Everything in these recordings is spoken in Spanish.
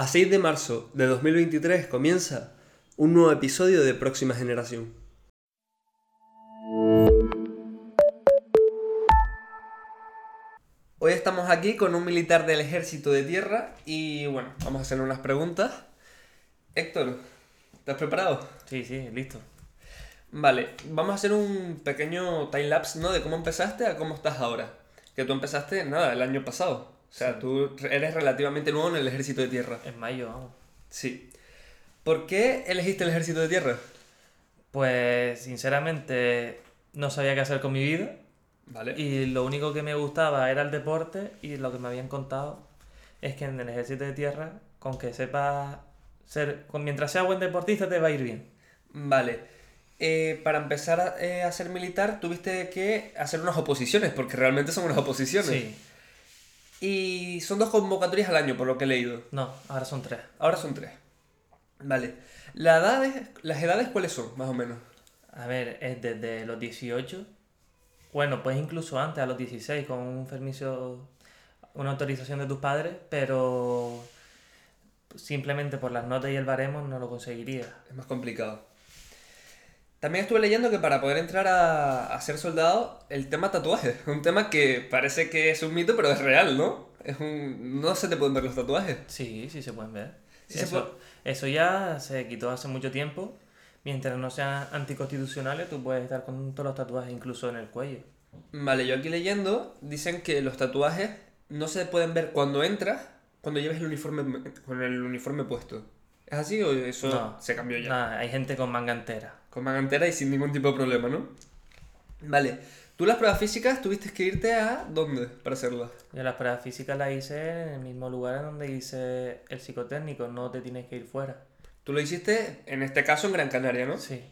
A 6 de marzo de 2023 comienza un nuevo episodio de Próxima Generación. Hoy estamos aquí con un militar del ejército de tierra y bueno, vamos a hacerle unas preguntas. Héctor, ¿estás preparado? Sí, sí, listo. Vale, vamos a hacer un pequeño time lapse, ¿no? De cómo empezaste a cómo estás ahora. Que tú empezaste, nada, el año pasado. O sea, tú eres relativamente nuevo en el ejército de tierra. En mayo, vamos. Sí. ¿Por qué elegiste el ejército de tierra? Pues, sinceramente, no sabía qué hacer con mi vida. Vale. Y lo único que me gustaba era el deporte y lo que me habían contado es que en el ejército de tierra, con que sepas ser, con, mientras seas buen deportista te va a ir bien. Vale. Eh, para empezar a, eh, a ser militar tuviste que hacer unas oposiciones, porque realmente son unas oposiciones. Sí. Y son dos convocatorias al año, por lo que he leído. No, ahora son tres. Ahora son tres. Vale. ¿Las edades, las edades cuáles son, más o menos? A ver, es desde los 18. Bueno, pues incluso antes, a los 16, con un permiso, una autorización de tus padres, pero simplemente por las notas y el baremo no lo conseguiría. Es más complicado. También estuve leyendo que para poder entrar a, a ser soldado, el tema tatuajes. Un tema que parece que es un mito, pero es real, ¿no? Es un... No se te pueden ver los tatuajes. Sí, sí se pueden ver. Sí se eso, eso ya se quitó hace mucho tiempo. Mientras no sean anticonstitucionales, tú puedes estar con todos los tatuajes, incluso en el cuello. Vale, yo aquí leyendo, dicen que los tatuajes no se pueden ver cuando entras, cuando lleves el uniforme con el uniforme puesto. ¿Es así o eso No. se cambió ya? Nada, hay gente con manga entera. Con manga entera y sin ningún tipo de problema, ¿no? Vale. Tú las pruebas físicas tuviste que irte a dónde para hacerlas? Yo las pruebas físicas las hice en el mismo lugar en donde hice el psicotécnico, no te tienes que ir fuera. Tú lo hiciste, en este caso, en Gran Canaria, ¿no? Sí.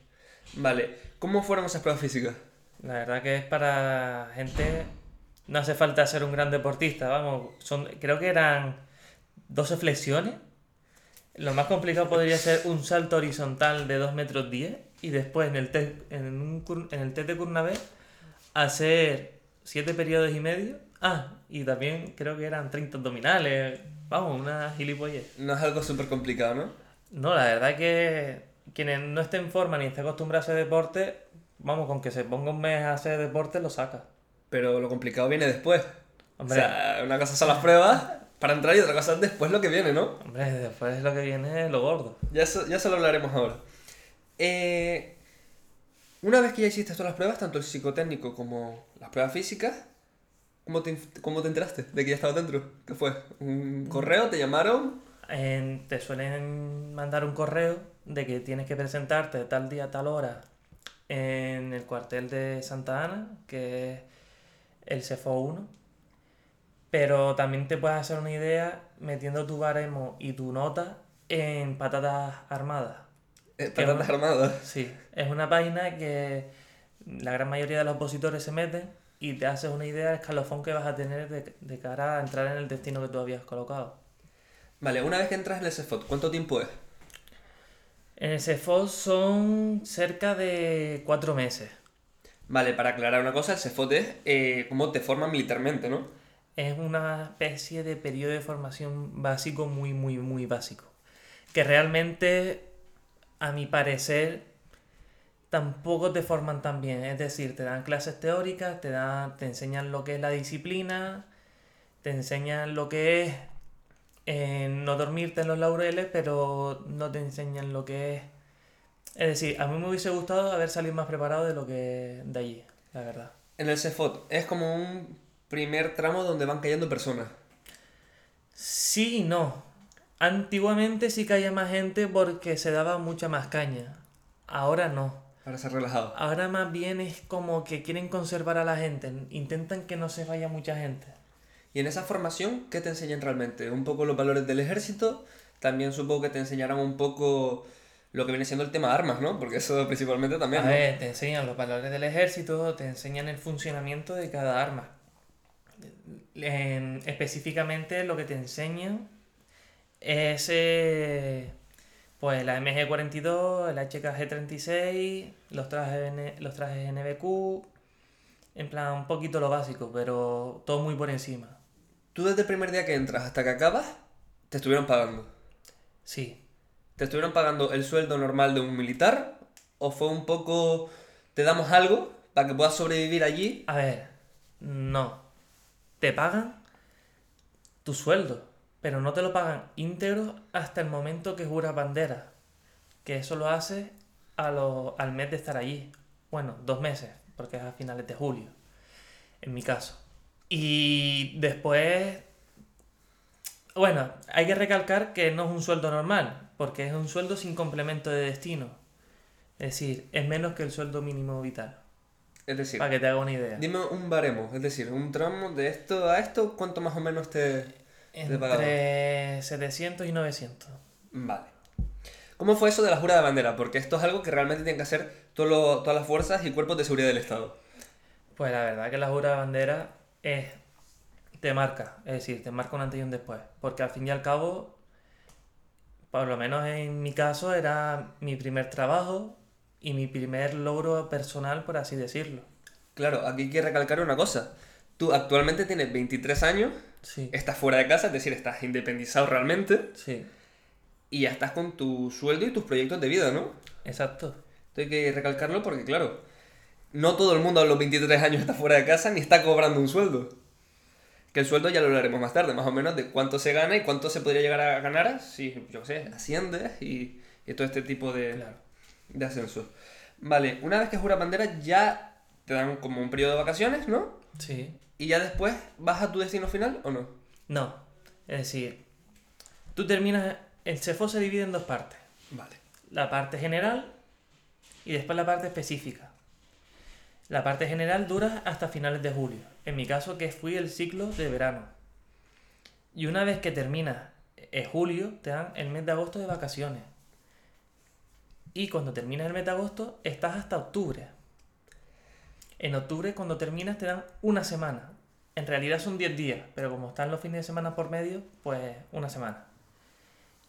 Vale. ¿Cómo fueron esas pruebas físicas? La verdad que es para gente. No hace falta ser un gran deportista, vamos. Son, creo que eran 12 flexiones. Lo más complicado podría ser un salto horizontal de 2 metros 10 y después en el test, en un cur- en el test de Kurnavé hacer 7 periodos y medio. Ah, y también creo que eran 30 abdominales. Vamos, una gilipollez. No es algo súper complicado, ¿no? No, la verdad que quienes no estén en forma ni estén acostumbrados a hacer deporte, vamos, con que se ponga un mes a hacer deporte lo saca. Pero lo complicado viene después. Hombre. O sea, una cosa son las pruebas para entrar y otra cosa es después lo que viene, ¿no? Hombre, después lo que viene es lo gordo. Ya eso, ya eso lo hablaremos ahora. Eh, una vez que ya hiciste todas las pruebas, tanto el psicotécnico como las pruebas físicas, ¿cómo te, cómo te enteraste de que ya estaba dentro? ¿Qué fue? ¿Un correo? ¿Te llamaron? Te suelen mandar un correo de que tienes que presentarte tal día, tal hora en el cuartel de Santa Ana, que es el CEFO 1. Pero también te puedes hacer una idea metiendo tu baremo y tu nota en patatas armadas. Eh, patatas armadas. Sí, es una página que la gran mayoría de los opositores se meten y te haces una idea del escalofón que vas a tener de, de cara a entrar en el destino que tú habías colocado. Vale, una vez que entras en el CEFOT, ¿cuánto tiempo es? En el CEFOS son cerca de cuatro meses. Vale, para aclarar una cosa, el CEFOT es eh, cómo te forman militarmente, ¿no? Es una especie de periodo de formación básico muy, muy, muy básico. Que realmente, a mi parecer, tampoco te forman tan bien. Es decir, te dan clases teóricas, te, dan, te enseñan lo que es la disciplina, te enseñan lo que es eh, no dormirte en los laureles, pero no te enseñan lo que es... Es decir, a mí me hubiese gustado haber salido más preparado de lo que de allí, la verdad. En el CEFOT es como un primer tramo donde van cayendo personas. Sí y no. Antiguamente sí caía más gente porque se daba mucha más caña. Ahora no. Para ser relajado. Ahora más bien es como que quieren conservar a la gente. Intentan que no se vaya mucha gente. Y en esa formación, ¿qué te enseñan realmente? Un poco los valores del ejército, también supongo que te enseñarán un poco lo que viene siendo el tema armas, ¿no? Porque eso principalmente también, A ¿no? ver, te enseñan los valores del ejército, te enseñan el funcionamiento de cada arma. En- específicamente lo que te enseñan es eh, pues la MG42, el HKG36, los trajes, los trajes NBQ, en plan un poquito lo básico, pero todo muy por encima. Tú desde el primer día que entras hasta que acabas, te estuvieron pagando. Sí. ¿Te estuvieron pagando el sueldo normal de un militar? ¿O fue un poco, te damos algo para que puedas sobrevivir allí? A ver, no. Te pagan tu sueldo, pero no te lo pagan íntegro hasta el momento que juras bandera. Que eso lo haces a lo- al mes de estar allí. Bueno, dos meses, porque es a finales de julio, en mi caso. Y después, bueno, hay que recalcar que no es un sueldo normal, porque es un sueldo sin complemento de destino. Es decir, es menos que el sueldo mínimo vital, Es decir, para que te haga una idea. dime un baremo, es decir, un tramo de esto a esto, ¿cuánto más o menos te, te? Entre 700 y 900. Vale. ¿Cómo fue eso de la jura de bandera? Porque esto es algo que realmente tienen que hacer lo- todas las fuerzas y cuerpos de seguridad del Estado. Pues la verdad que la jura de bandera es, te marca, es decir, te marca un antes y un después. Porque al fin y al cabo, por lo menos en mi caso, era mi primer trabajo y mi primer logro personal, por así decirlo. Claro, aquí hay que recalcar una cosa. Tú actualmente tienes 23 años, Sí, estás fuera de casa, es decir, estás independizado realmente sí, y ya estás con tu sueldo y tus proyectos de vida, ¿no? exacto. Esto hay que recalcarlo porque, claro, no todo el mundo a los 23 años está fuera de casa ni está cobrando un sueldo. Que el sueldo ya lo hablaremos más tarde, más o menos de cuánto se gana y cuánto se podría llegar a ganar si, yo qué sé, asciendes y, y todo este tipo de, Claro. De ascensos. Vale, una vez que juras bandera ya te dan como un periodo de vacaciones, ¿no? Sí. Y ya después vas a tu destino final o no. No, es decir, tú terminas, el CEFO se divide en dos partes. Vale. la parte general y después la parte específica. La parte general dura hasta finales de julio, en mi caso que fui el ciclo de verano. Y una vez que termina eh, julio, te dan el mes de agosto de vacaciones. Y cuando terminas el mes de agosto, estás hasta octubre. En octubre, cuando terminas, te dan una semana. En realidad son 10 días, pero como están los fines de semana por medio, pues una semana.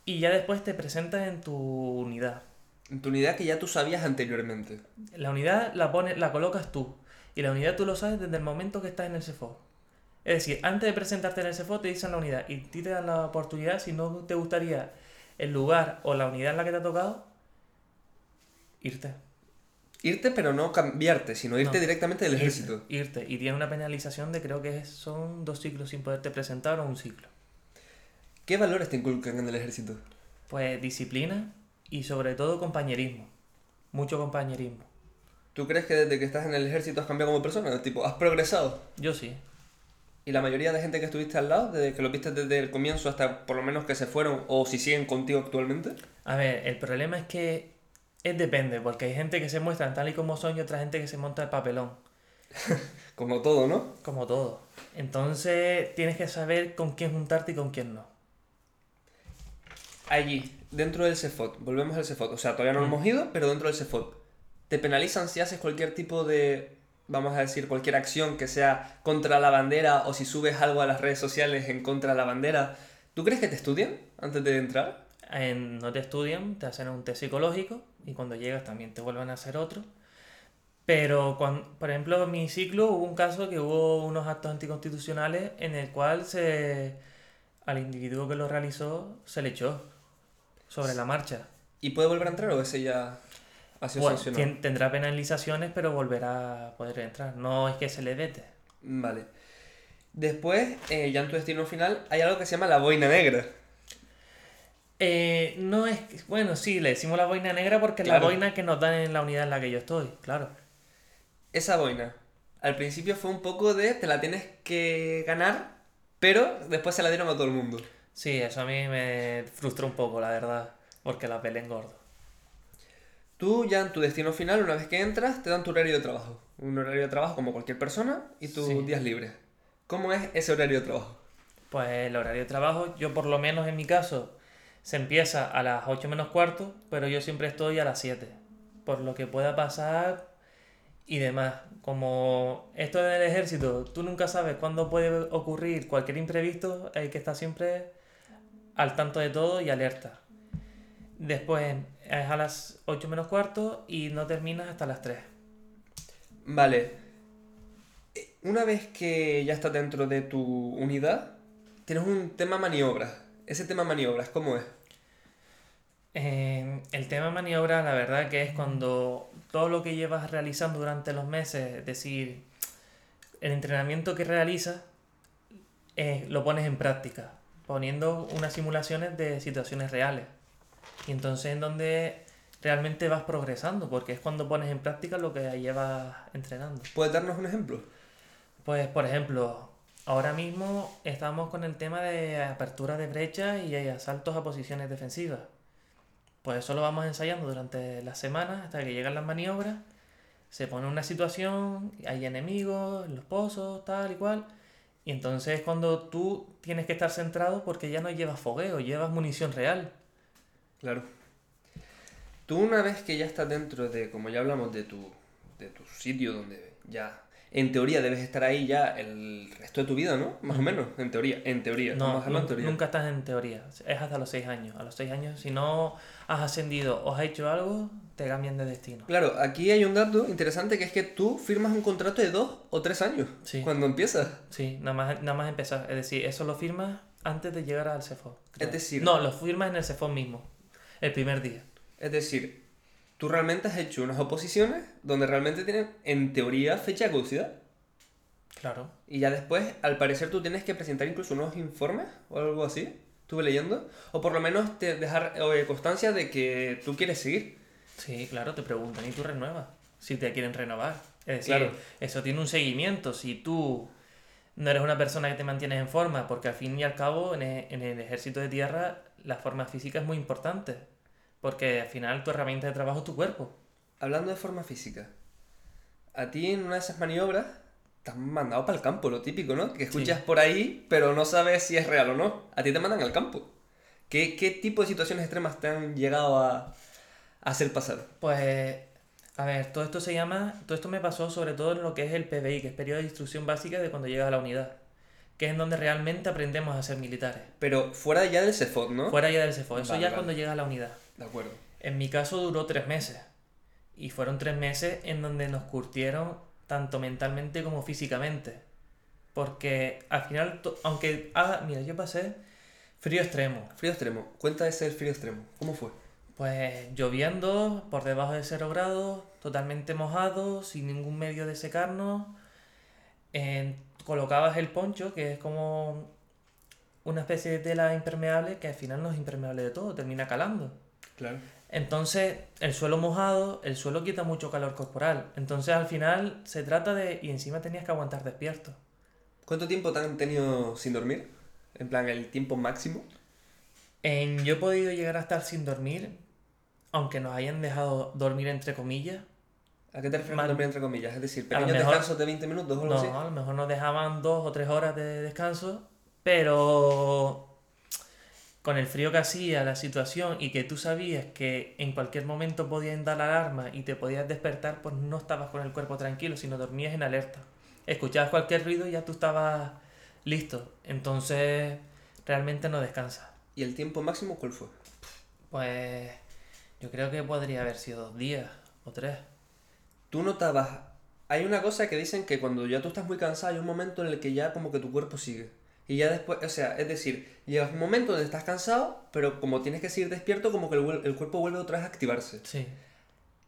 Y ya después te presentas en tu unidad. En tu unidad que ya tú sabías anteriormente. La unidad la, pones, la colocas tú. Y la unidad tú lo sabes desde el momento que estás en el CEFO. Es decir, antes de presentarte en el CEFO te dicen la unidad y a ti te dan la oportunidad, si no te gustaría el lugar o la unidad en la que te ha tocado, irte. Irte, pero no cambiarte, sino irte No. directamente del ejército. Irte. Y tiene una penalización de creo que son dos ciclos sin poderte presentar o un ciclo. ¿Qué valores te inculcan en el ejército? Pues disciplina y sobre todo compañerismo. Mucho compañerismo. ¿Tú crees que desde que estás en el ejército has cambiado como persona? Tipo, has progresado. Yo sí. ¿Y la mayoría de gente que estuviste al lado, desde que lo viste desde el comienzo hasta por lo menos que se fueron o si siguen contigo actualmente? A ver, el problema es que es depende, porque hay gente que se muestran tal y como son y otra gente que se monta el papelón, Como todo, ¿no? como todo. Entonces tienes que saber con quién juntarte y con quién no. Allí, dentro del CEFOT, volvemos al CEFOT, o sea, todavía no lo hemos ido, pero dentro del CEFOT, ¿te penalizan si haces cualquier tipo de, vamos a decir, cualquier acción que sea contra la bandera o si subes algo a las redes sociales en contra de la bandera? ¿Tú crees que te estudian antes de entrar? En- no te estudian, te hacen un test psicológico y cuando llegas también te vuelven a hacer otro. Pero, cuando, por ejemplo, en mi ciclo hubo un caso que hubo unos actos anticonstitucionales en el cual se, al individuo que lo realizó se le echó sobre la marcha. ¿Y puede volver a entrar o ese ya ha sido Bueno, sancionado? tien- tendrá penalizaciones, pero volverá a poder entrar. No es que se le vete. Vale. Después, eh, ya en tu destino final, hay algo que se llama la boina negra. Eh, no es. Bueno, sí, le decimos la boina negra porque es la boina que nos dan en la unidad en la que yo estoy, claro. Esa boina, al principio fue un poco de te la tienes que ganar, pero después se la dieron a todo el mundo. Sí, eso a mí me frustró un poco, la verdad, porque la pelé en gordo. Tú ya en tu destino final, una vez que entras, te dan tu horario de trabajo. Un horario de trabajo como cualquier persona y tus Sí. días libres. ¿Cómo es ese horario de trabajo? Pues el horario de trabajo, yo por lo menos en mi caso, se empieza a las 8 menos cuarto, pero yo siempre estoy a las 7. Por lo que pueda pasar y demás. Como esto del ejército, tú nunca sabes cuándo puede ocurrir cualquier imprevisto, hay que estar siempre al tanto de todo y alerta. Después es a las 8 menos cuarto y no terminas hasta las 3. Vale. Una vez que ya estás dentro de tu unidad, tienes un tema maniobras. Ese tema maniobras, ¿cómo es? Eh, el tema maniobra, la verdad que es cuando todo lo que llevas realizando durante los meses, es decir, el entrenamiento que realizas, eh, lo pones en práctica, poniendo unas simulaciones de situaciones reales. Y entonces en donde realmente vas progresando, porque es cuando pones en práctica lo que llevas entrenando. ¿Puedes darnos un ejemplo? Pues, por ejemplo, ahora mismo estamos con el tema de apertura de brechas y asaltos a posiciones defensivas. Pues eso lo vamos ensayando durante las semanas hasta que llegan las maniobras. Se pone una situación, hay enemigos, en los pozos, tal y cual. Y entonces cuando tú tienes que estar centrado porque ya no llevas fogueo, llevas munición real. Claro. Tú una vez que ya estás dentro de, como ya hablamos, de tu, de tu sitio donde ya en teoría debes estar ahí ya el resto de tu vida, ¿no? Más o menos, en teoría, en teoría. No, en teoría. nunca estás en teoría. Es hasta los 6 años. A los 6 años, si no has ascendido o has hecho algo, te cambian de destino. Claro, aquí hay un dato interesante que es que tú firmas un contrato de dos o tres años Sí. cuando empiezas. Sí, nada más, nada más empezar. Es decir, eso lo firmas antes de llegar al CEFO. Es decir- No, lo firmas en el CEFO mismo. El primer día. Es decir, tú realmente has hecho unas oposiciones donde realmente tienen, en teoría, fecha de caducidad. Claro. Y ya después, al parecer, tú tienes que presentar incluso unos informes o algo así. Estuve leyendo. O por lo menos te dejar eh, constancia de que tú quieres seguir. Sí, claro, te preguntan y tú renuevas. Si te quieren renovar. Es decir, Claro. eso tiene un seguimiento. Si tú no eres una persona que te mantienes en forma, porque al fin y al cabo en e- en el ejército de tierra la forma física es muy importante. Porque al final tu herramienta de trabajo es tu cuerpo. Hablando de forma física, a ti en una de esas maniobras te han mandado para el campo, lo típico, ¿no? Que escuchas por ahí, pero no sabes si es real o no. A ti te mandan al campo. ¿Qué, qué tipo de situaciones extremas te han llegado a, a hacer pasar? Pues, a ver, todo esto se llama, todo esto me pasó sobre todo en lo que es el PBI, que es periodo de instrucción básica de cuando llegas a la unidad, que es en donde realmente aprendemos a ser militares. Pero fuera ya del CEFOT, ¿no? Fuera ya del CEFO, eso Vale, ya vale. cuando llegas a la unidad. De acuerdo. En mi caso duró tres meses. Y fueron tres meses en donde nos curtieron tanto mentalmente como físicamente. Porque al final, aunque haga, mira, yo pasé frío extremo. Frío extremo. Cuenta ese el frío extremo. ¿Cómo fue? Pues lloviendo por debajo de 0 grados, totalmente mojado, sin ningún medio de secarnos. Colocabas el poncho, que es como una especie de tela impermeable, que al final no es impermeable de todo, termina calando. Claro. Entonces, el suelo mojado, el suelo quita mucho calor corporal. Entonces, al final, se trata de... Y encima tenías que aguantar despierto. ¿Cuánto tiempo te han tenido sin dormir? En plan, el tiempo máximo. En, yo he podido llegar a estar sin dormir, aunque nos hayan dejado dormir entre comillas. ¿A qué te refieres Mal- dormir entre comillas? Es decir, pequeños mejor- descansos de 20 minutos o algo No, así. a lo mejor nos dejaban dos o tres horas de descanso, pero con el frío que hacía la situación y que tú sabías que en cualquier momento podían dar la alarma y te podías despertar, pues no estabas con el cuerpo tranquilo, sino dormías en alerta. Escuchabas cualquier ruido y ya tú estabas listo. Entonces, realmente no descansas. ¿Y el tiempo máximo cuál fue? Pues yo creo que podría haber sido dos días o tres. Tú notabas... Hay una cosa que dicen que cuando ya tú estás muy cansado hay un momento en el que ya como que tu cuerpo sigue. Y ya después, o sea, es decir, llegas un momento donde estás cansado, pero como tienes que seguir despierto, como que el, el cuerpo vuelve otra vez a activarse. Sí.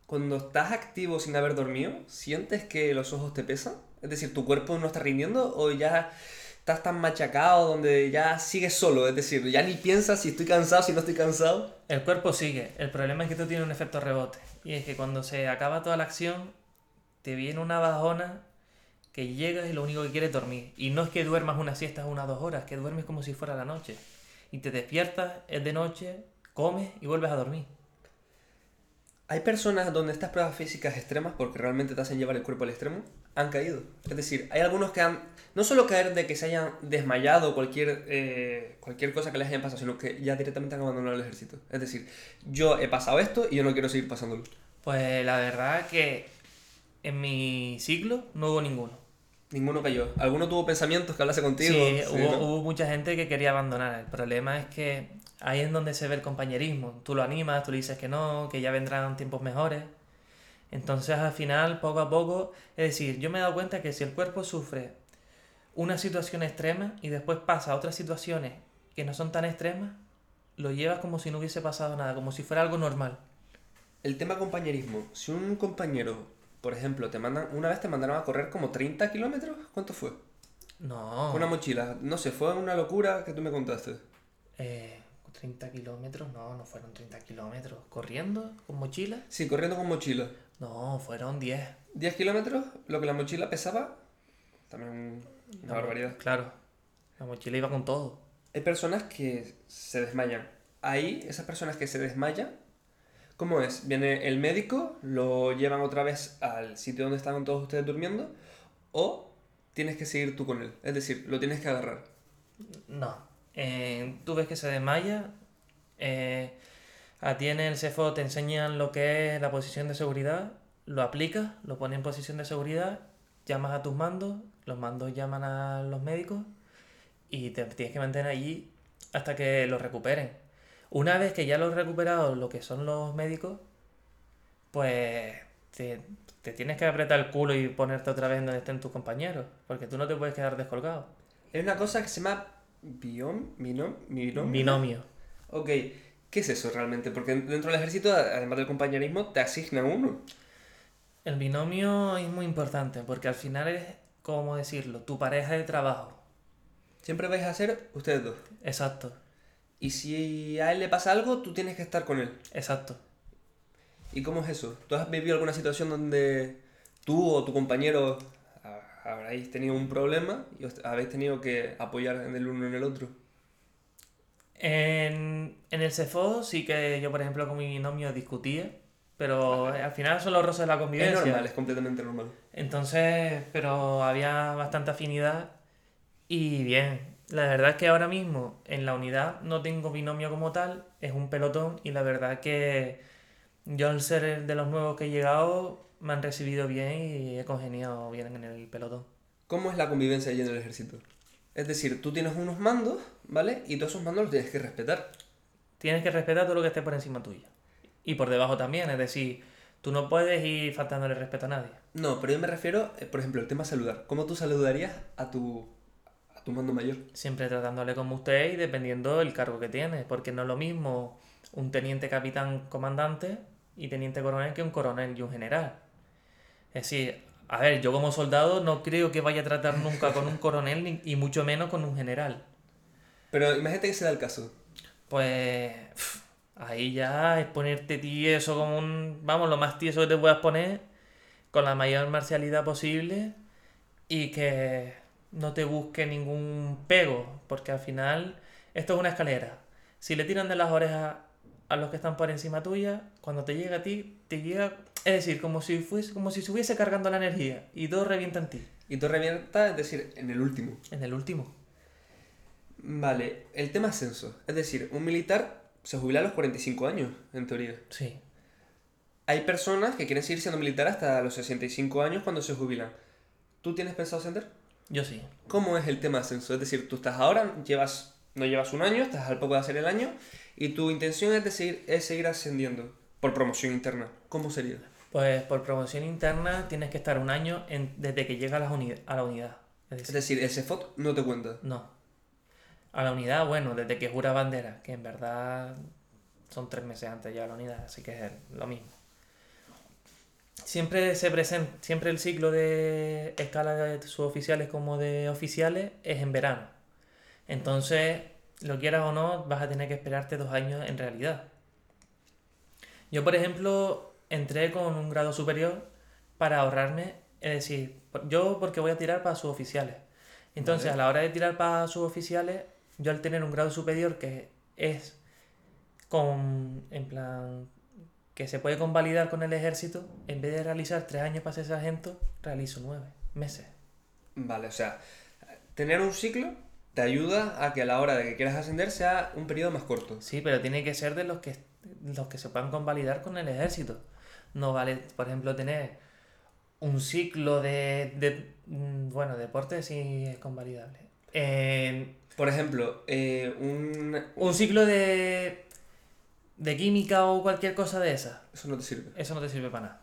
Cuando estás activo sin haber dormido, ¿sientes que los ojos te pesan? Es decir, ¿tu cuerpo no está rindiendo o ya estás tan machacado donde ya sigues solo? Es decir, ya ni piensas si estoy cansado, si no estoy cansado. El cuerpo sigue. El problema es que esto tiene un efecto rebote. Y es que cuando se acaba toda la acción, te viene una bajona que llegas y lo único que quieres es dormir. Y no es que duermas una siesta unas dos horas, que duermes como si fuera la noche. Y te despiertas, es de noche, comes y vuelves a dormir. Hay personas donde estas pruebas físicas extremas, porque realmente te hacen llevar el cuerpo al extremo, han caído. Es decir, hay algunos que han, no solo caer de que se hayan desmayado cualquier, eh, cualquier cosa que les haya pasado, sino que ya directamente han abandonado el ejército. Es decir, yo he pasado esto y yo no quiero seguir pasándolo. Pues la verdad que en mi ciclo no hubo ninguno. Ninguno cayó. ¿Alguno tuvo pensamientos que hablase contigo? Sí, Sí, hubo, ¿no? hubo mucha gente que quería abandonar. El problema es que ahí es donde se ve el compañerismo. Tú lo animas, tú le dices que no, que ya vendrán tiempos mejores. Entonces al final, poco a poco, es decir, yo me he dado cuenta que si el cuerpo sufre una situación extrema y después pasa a otras situaciones que no son tan extremas, lo llevas como si no hubiese pasado nada, como si fuera algo normal. El tema compañerismo. Si un compañero, por ejemplo, te mandan, una vez te mandaron a correr como 30 kilómetros, ¿cuánto fue? No. Una mochila. No sé, fue una locura que tú me contaste. Eh, 30 kilómetros, no, no fueron 30 kilómetros. ¿Corriendo? ¿Con mochila? Sí, corriendo con mochila. No, fueron 10. 10 kilómetros, lo que la mochila pesaba, también una barbaridad. Claro. La mochila iba con todo. Hay personas que se desmayan. Ahí, esas personas que se desmayan, ¿cómo es? Viene el médico, lo llevan otra vez al sitio donde estaban todos ustedes durmiendo, o tienes que seguir tú con él. Es decir, lo tienes que agarrar. No. Eh, tú ves que se desmaya. Eh, a el CEFO te enseñan lo que es la posición de seguridad. Lo aplicas, lo pones en posición de seguridad. Llamas a tus mandos. Los mandos llaman a los médicos. Y te tienes que mantener allí hasta que lo recuperen. Una vez que ya lo has recuperado lo que son los médicos, pues te, te tienes que apretar el culo y ponerte otra vez donde estén tus compañeros. Porque tú no te puedes quedar descolgado. Hay una cosa que se llama biom, binom, binomio. Binomio. Ok, ¿qué es eso realmente? Porque dentro del ejército, además del compañerismo, te asignan uno. El binomio es muy importante porque al final es, ¿cómo decirlo? Tu pareja de trabajo. Siempre vais a ser ustedes dos. Exacto, Y si a él le pasa algo, tú tienes que estar con él. exacto. ¿Y cómo es eso? ¿Tú has vivido alguna situación donde tú o tu compañero ha- habréis tenido un problema y os habéis tenido que apoyar en el uno en el otro? En, en el CEFO sí que yo, por ejemplo, con mi binomio discutía, pero al final son los roces de la Es convivencia. normal, es completamente normal. Entonces, pero había bastante afinidad y bien. La verdad es que ahora mismo en la unidad no tengo binomio como tal, es un pelotón y la verdad que yo al ser de los nuevos que he llegado me han recibido bien y he congeniado bien en el pelotón. ¿Cómo es la convivencia allí en el ejército? Es decir, tú tienes unos mandos, ¿vale? Y todos esos mandos los tienes que respetar. Tienes que respetar todo lo que esté por encima tuya. Y por debajo también, es decir, tú no puedes ir faltándole respeto a nadie. No, pero yo me refiero, eh, por ejemplo, el tema saludar. ¿Cómo tú saludarías a tu, a tu mando mayor? Siempre tratándole como usted y dependiendo del cargo que tiene, porque no es lo mismo un teniente capitán comandante y teniente coronel que un coronel y un general. Es decir, a ver, yo como soldado no creo que vaya a tratar nunca con un coronel ni- y mucho menos con un general. Pero imagínate que se da el caso. Pues ahí ya es ponerte tieso como un... Vamos, lo más tieso que te puedas poner, con la mayor marcialidad posible y que no te busque ningún pego, porque al final esto es una escalera. Si le tiran de las orejas a los que están por encima tuya, cuando te llega a ti, te llega... Es decir, como si, fuese, como si estuviese cargando la energía y todo revienta en ti, Y tú revientas, es decir, en el último. en el último. Vale, el tema ascenso. Es decir, un militar se jubila a los 45 años, en teoría. Sí. Hay personas que quieren seguir siendo militar hasta los 65 años cuando se jubilan. ¿Tú tienes pensado ascender? Yo sí. ¿Cómo es el tema ascenso? Es decir, tú estás ahora, llevas, no llevas un año, estás al poco de hacer el año, y tu intención es, de seguir, es seguir ascendiendo por promoción interna. ¿Cómo sería? Pues por promoción interna tienes que estar un año en- desde que llega a, las uni- a la unidad. Es Es decir, el CEFOT no te cuenta. no. A la unidad, bueno, desde que jura bandera, que en verdad son tres meses antes ya de la unidad, así que es lo mismo. Siempre se presenta, siempre el ciclo de escala de suboficiales como de oficiales es en verano. Entonces, lo quieras o no, vas a tener que esperarte dos años en realidad. Yo, por ejemplo, entré con un grado superior para ahorrarme, es decir, yo porque voy a tirar para suboficiales. Entonces, Vale. a la hora de tirar para suboficiales, yo al tener un grado superior que es con, en plan, que se puede convalidar con el ejército, en vez de realizar tres años para ser sargento, realizo nueve meses. Vale, o sea, tener un ciclo te ayuda a que a la hora de que quieras ascender sea un periodo más corto. Sí, pero tiene que ser de los que, los que se puedan convalidar con el ejército. No vale, por ejemplo, tener un ciclo de, de mm, bueno, deporte sí es convalidable. Eh, Por ejemplo, eh, un... un ciclo de, de química o cualquier cosa de esa. Eso no te sirve. Eso no te sirve para nada.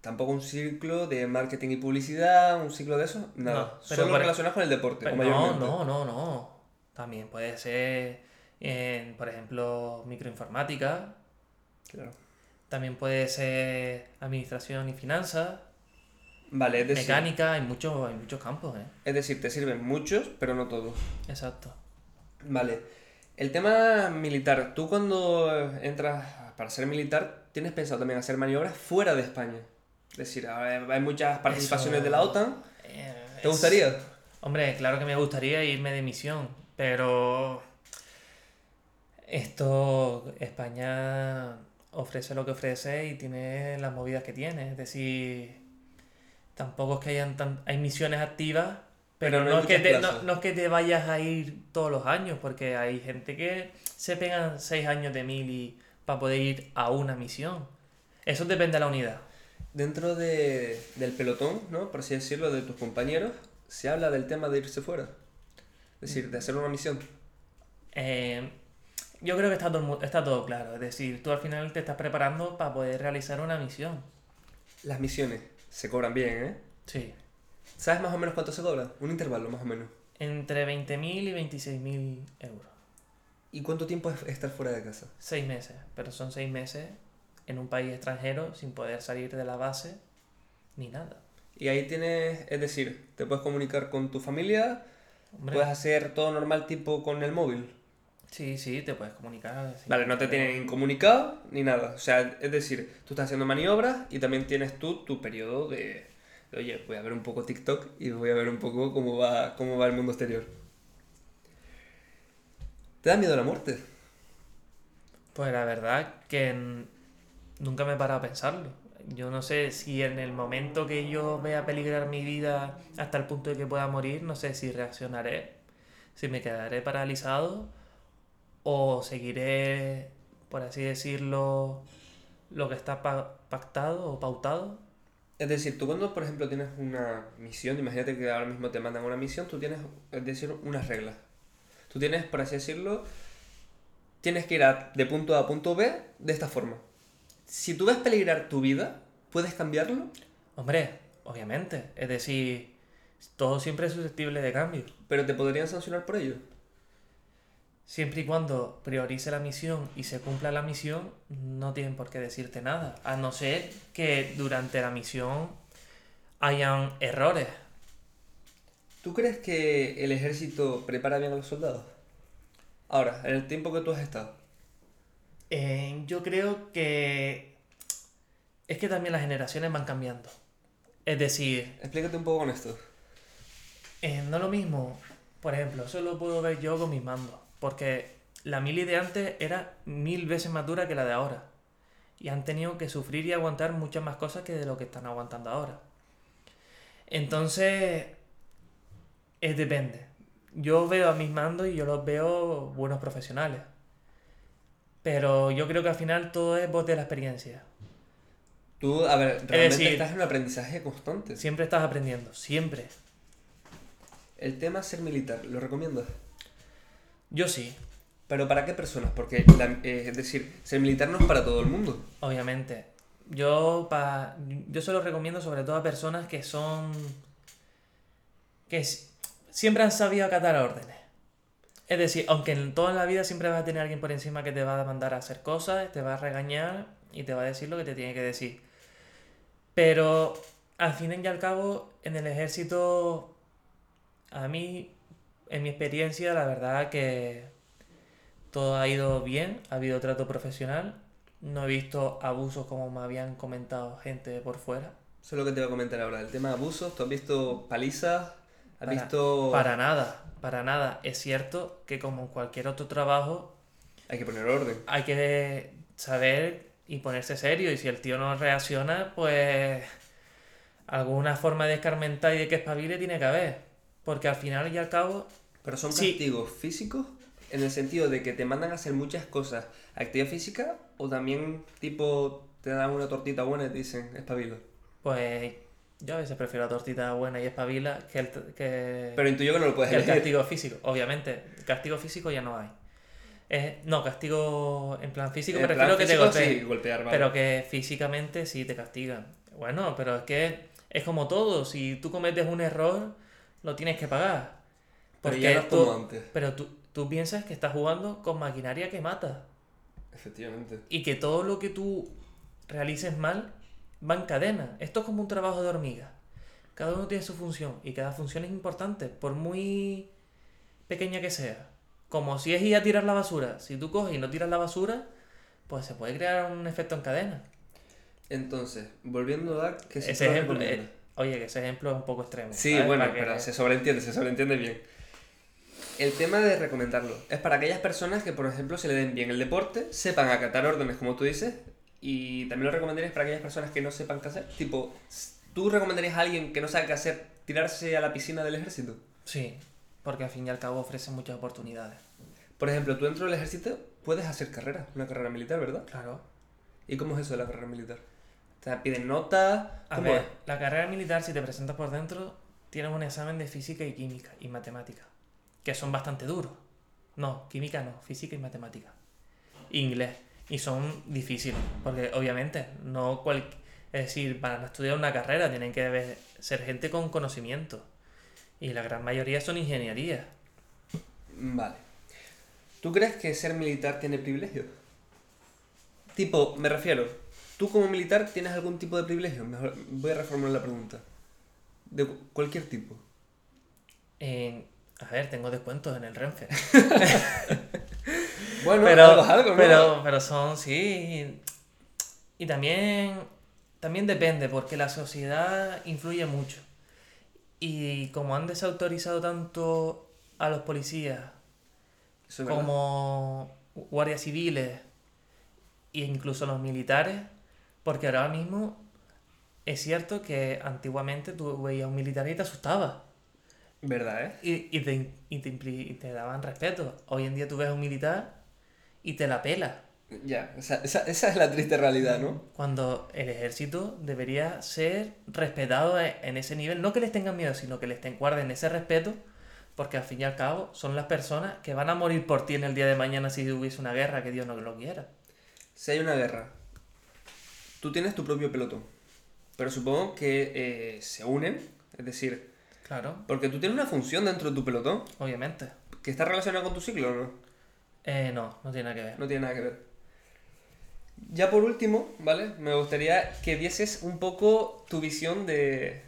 Tampoco un ciclo de marketing y publicidad, un ciclo de eso, nada. No, pero Solo por- relacionado con el deporte, Pero no, no, no, no. También puede ser En, por ejemplo, microinformática. Claro. También puede ser administración y finanzas. Vale, es decir, Mecánica, hay muchos, hay muchos campos, ¿eh? es decir, te sirven muchos, pero no todos. Exacto. Vale. El tema militar. Tú cuando entras para ser militar, ¿tienes pensado también hacer maniobras fuera de España? Es decir, hay muchas participaciones Eso- de la OTAN. Eh, ¿Te es- gustaría? Hombre, claro que me gustaría irme de misión, pero esto, España ofrece lo que ofrece y tiene las movidas que tiene. Es decir, tampoco es que hayan tan, hay misiones activas, pero, no es que te, no, es que te vayas a ir todos los años, porque hay gente que se pegan seis años de mili para poder ir a una misión. Eso depende de la unidad. Dentro de, del pelotón, ¿no? Por así decirlo, de tus compañeros, se habla del tema de irse fuera. Es decir, de hacer una misión. Eh, yo creo que está todo, está todo claro. Es decir, tú al final te estás preparando para poder realizar una misión. Las misiones se cobran bien, ¿eh? Sí. ¿Sabes más o menos cuánto se cobra? Un intervalo, más o menos. Entre 20.000 y 26.000 euros. ¿Y cuánto tiempo es estar fuera de casa? Seis meses. Pero son seis meses en un país extranjero sin poder salir de la base ni nada. Y ahí tienes, es decir, te puedes comunicar con tu familia, Hombre, puedes hacer todo normal tipo con el móvil. sí, sí, te puedes comunicar. sí. Vale, no te tienen incomunicado ni nada. O sea, es decir, tú estás haciendo maniobras y también tienes tú tu periodo de, de, oye, voy a ver un poco TikTok y voy a ver un poco cómo va, cómo va el mundo exterior. ¿Te da miedo la muerte? Pues la verdad que nunca me he parado a pensarlo. Yo no sé si en el momento que yo vea peligrar mi vida hasta el punto de que pueda morir, no sé si reaccionaré, si me quedaré paralizado o seguiré, por así decirlo, lo que está pa- pactado o pautado. Es decir, tú cuando, por ejemplo, tienes una misión, imagínate que ahora mismo te mandan una misión, tú tienes, es decir, unas reglas. Tú tienes, por así decirlo, tienes que ir a- de punto A a punto B de esta forma. Si tú ves peligrar tu vida, ¿puedes cambiarlo? Hombre, obviamente, es decir, todo siempre es susceptible de cambio. Pero te podrían sancionar por ello. Siempre y cuando priorice la misión y se cumpla la misión, no tienen por qué decirte nada. A no ser que durante la misión hayan errores. ¿Tú crees que el ejército prepara bien a los soldados? Ahora, en el tiempo que tú has estado. Eh, yo creo que es que también las generaciones van cambiando. Es decir, Explícate un poco con esto. eh, no lo mismo, por ejemplo, eso lo puedo ver yo con mis mandos. Porque la mili de antes era mil veces más dura que la de ahora. Y han tenido que sufrir y aguantar muchas más cosas que de lo que están aguantando ahora. Entonces, es depende. Yo veo a mis mandos y yo los veo buenos profesionales. Pero yo creo que al final todo es voz de la experiencia. Tú, a ver, realmente decir- estás en un aprendizaje constante. Siempre estás aprendiendo, siempre. El tema ser militar, ¿lo recomiendas? Yo sí, ¿Pero para qué personas? Porque, la- eh, es decir, ser militar no es para todo el mundo. obviamente. Yo, pa, yo se lo recomiendo sobre todo a personas que son... que siempre han sabido acatar órdenes. Es decir, aunque en toda la vida siempre vas a tener alguien por encima que te va a mandar a hacer cosas, te va a regañar y te va a decir lo que te tiene que decir. Pero al fin y al cabo, en el ejército, a mí, en mi experiencia, la verdad que todo ha ido bien, ha habido trato profesional, no he visto abusos como me habían comentado gente por fuera. Eso es lo que te voy a comentar ahora. El tema de abusos, ¿tú has visto palizas? ¿Has Para- visto...? Para nada, para nada. Es cierto que como en cualquier otro trabajo Hay que poner orden. hay que saber y ponerse serio y si el tío no reacciona, pues alguna forma de escarmentar y de que espabile tiene que haber. Porque al final y al cabo, Pero son Sí. castigos físicos en el sentido de que te mandan a hacer muchas cosas. ¿Actividad física? ¿O también tipo te dan una tortita buena y te dicen espabila? pues yo a veces prefiero la tortita buena y espabila que el, que, Pero intuyo que no lo puedes que el castigo físico. Obviamente, castigo físico ya no hay. Eh, no, castigo en plan físico, me En refiero plan que te golpeen. sí, golpear, vale. Pero que físicamente sí te castigan. Bueno, pero es que es como todo. Si tú cometes un error, lo tienes que pagar. Pero Porque ya no es tú- como antes. Pero tú, tú piensas que estás jugando con maquinaria que mata. Efectivamente. Y que todo lo que tú realices mal va en cadena. Esto es como un trabajo de hormiga. Cada uno tiene su función y cada función es importante, por muy pequeña que sea. Como si es ir a tirar la basura. Si tú coges y no tiras la basura, pues se puede crear un efecto en cadena. Entonces, volviendo a dar que si Ese ejemplo, oye, que ese ejemplo es un poco extremo. Sí, ¿sabes? bueno, Para que- pero se sobreentiende, se sobreentiende bien. El tema de recomendarlo es para aquellas personas que, por ejemplo, se le den bien el deporte, sepan acatar órdenes, como tú dices, y también lo recomendarías para aquellas personas que no sepan qué hacer. Tipo, ¿tú recomendarías a alguien que no sabe qué hacer tirarse a la piscina del ejército? Sí, porque al fin y al cabo ofrece muchas oportunidades. Por ejemplo, tú dentro del ejército puedes hacer carrera, una carrera militar, ¿verdad? Claro. ¿Y cómo es eso de la carrera militar? ¿Te piden nota? A ¿Cómo ver, la carrera militar, si te presentas por dentro, tienes un examen de física y química y matemática, que son bastante duros. No, química no, física y matemática. Inglés. Y son difíciles, porque obviamente no cual... Es decir, para estudiar una carrera tienen que ser gente con conocimiento. Y la gran mayoría son ingenierías. Vale. ¿Tú crees que ser militar tiene privilegios? Tipo, me refiero, ¿tú como militar tienes algún tipo de privilegio? Mejor, voy a reformular la pregunta. De cu- cualquier tipo. A ver, tengo descuentos en el Renfe. Bueno, pero, algo algo, ¿no? pero, pero son, sí. Y también, también depende, porque la sociedad influye mucho. Y como han desautorizado tanto a los policías como guardias civiles e incluso los militares, porque ahora mismo es cierto que antiguamente tú veías a un militar y te asustaba. ¿Verdad, eh? Y, y te, y te y te daban respeto. Hoy en día tú ves a un militar y te la pela. Ya, esa, esa, esa es la triste realidad, ¿no? Cuando el ejército debería ser respetado e- en ese nivel. No que les tengan miedo, sino que les ten- guarden ese respeto. Porque al fin y al cabo son las personas que van a morir por ti en el día de mañana si hubiese una guerra, que Dios no lo quiera. Si hay una guerra, tú tienes tu propio pelotón. Pero supongo que eh, se unen, es decir, Claro, porque tú tienes una función dentro de tu pelotón obviamente. que está relacionada con tu ciclo, ¿o no? Eh, no, no tiene nada que ver. No tiene nada que ver. Ya por último, ¿vale? Me gustaría que dieses un poco tu visión de...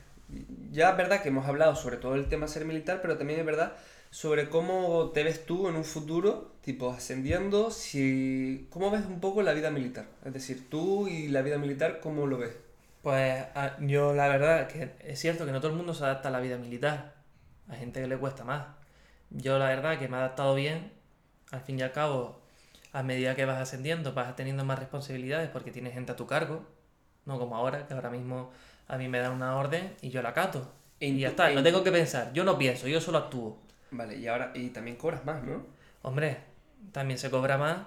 Ya es verdad que hemos hablado sobre todo el tema ser militar, pero también es verdad sobre cómo te ves tú en un futuro, tipo ascendiendo, si... ¿Cómo ves un poco la vida militar? Es decir, tú y la vida militar, ¿cómo lo ves? Pues a- yo la verdad que es cierto que no todo el mundo se adapta a la vida militar. Hay gente que le cuesta más. Yo la verdad que me he adaptado bien. Al fin y al cabo, a medida que vas ascendiendo, vas teniendo más responsabilidades porque tienes gente a tu cargo. No como ahora, que ahora mismo a mí me dan una orden y yo la acato. Y ya está, no tengo que pensar. Yo no pienso, yo solo actúo. Vale, y ahora... Y también cobras más, ¿no? Hombre, también se cobra más.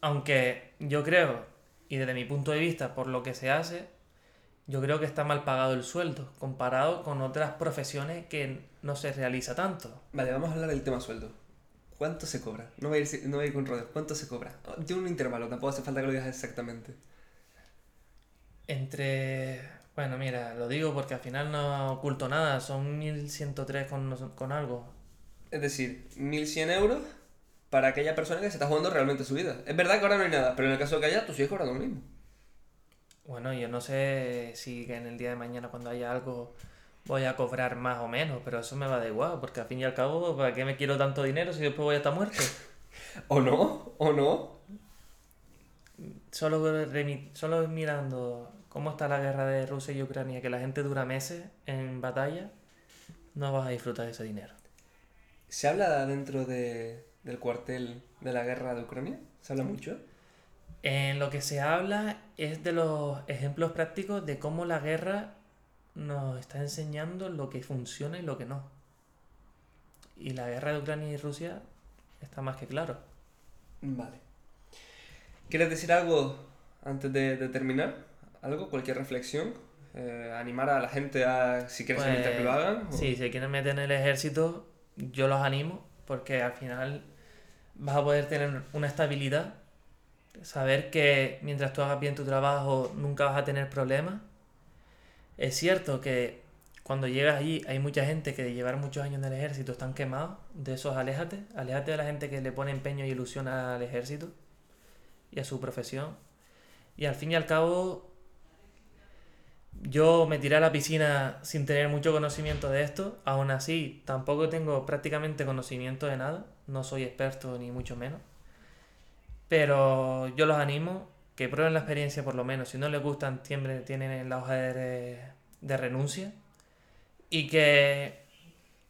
Aunque yo creo, y desde mi punto de vista, por lo que se hace, yo creo que está mal pagado el sueldo, comparado con otras profesiones que no se realiza tanto. Vale, vamos a hablar del tema sueldo. ¿Cuánto se cobra? No voy a ir, no voy a ir con rodeos. ¿Cuánto se cobra? Tiene un intervalo, tampoco hace falta que lo digas exactamente. Entre... Bueno, mira, lo digo porque al final no oculto nada, son 1103 con, con algo. Es decir, 1100 euros para aquella persona que se está jugando realmente su vida. Es verdad que ahora no hay nada, pero en el caso de que haya, tú sigues cobrando lo mismo. Bueno, yo no sé si en el día de mañana cuando haya algo voy a cobrar más o menos, pero eso me va de igual, porque al fin y al cabo, ¿para qué me quiero tanto dinero si después voy a estar muerto? ¿O no? ¿O no? Solo, solo mirando cómo está la guerra de Rusia y Ucrania, que la gente dura meses en batalla, no vas a disfrutar de ese dinero. ¿Se habla dentro de, del cuartel de la guerra de Ucrania? ¿Se habla mucho? En lo que se habla es de los ejemplos prácticos de cómo la guerra nos está enseñando lo que funciona y lo que no. Y la guerra de Ucrania y Rusia está más que claro. Vale. ¿Quieres decir algo antes de, de terminar? ¿Algo? ¿Cualquier reflexión? Eh, ¿Animar a la gente a, si quieres ser Pues, que lo hagan? o- Si se quieren meter en el ejército, yo los animo, porque al final vas a poder tener una estabilidad, saber que mientras tú hagas bien tu trabajo nunca vas a tener problemas. Es cierto que cuando llegas allí hay mucha gente que de llevar muchos años en el ejército están quemados. De esos, aléjate. Aléjate de la gente que le pone empeño y ilusión al ejército y a su profesión. Y al fin y al cabo, yo me tiré a la piscina sin tener mucho conocimiento de esto. Aún así, tampoco tengo prácticamente conocimiento de nada. No soy experto ni mucho menos. Pero yo los animo que prueben la experiencia por lo menos. Si no les gustan, tienen, tienen la hoja de, de renuncia. Y que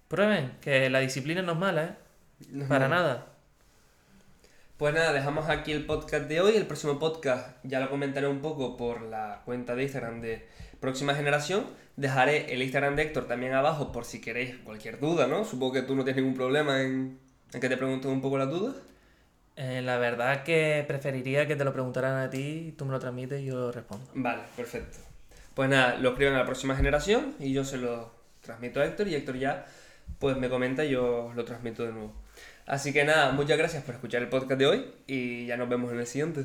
prueben que la disciplina no es mala, ¿eh? Para nada. Pues nada, dejamos aquí el podcast de hoy. El próximo podcast ya lo comentaré un poco por la cuenta de Instagram de Próxima Generación. Dejaré el Instagram de Héctor también abajo por si queréis cualquier duda, ¿no? Supongo que tú no tienes ningún problema en, en que te pregunten un poco las dudas. Eh, la verdad que preferiría que te lo preguntaran a ti, tú me lo transmites y yo lo respondo. Vale, perfecto. Pues nada, lo escriben a la próxima generación y yo se lo transmito a Héctor y Héctor ya pues me comenta y yo lo transmito de nuevo. Así que nada, muchas gracias por escuchar el podcast de hoy y ya nos vemos en el siguiente.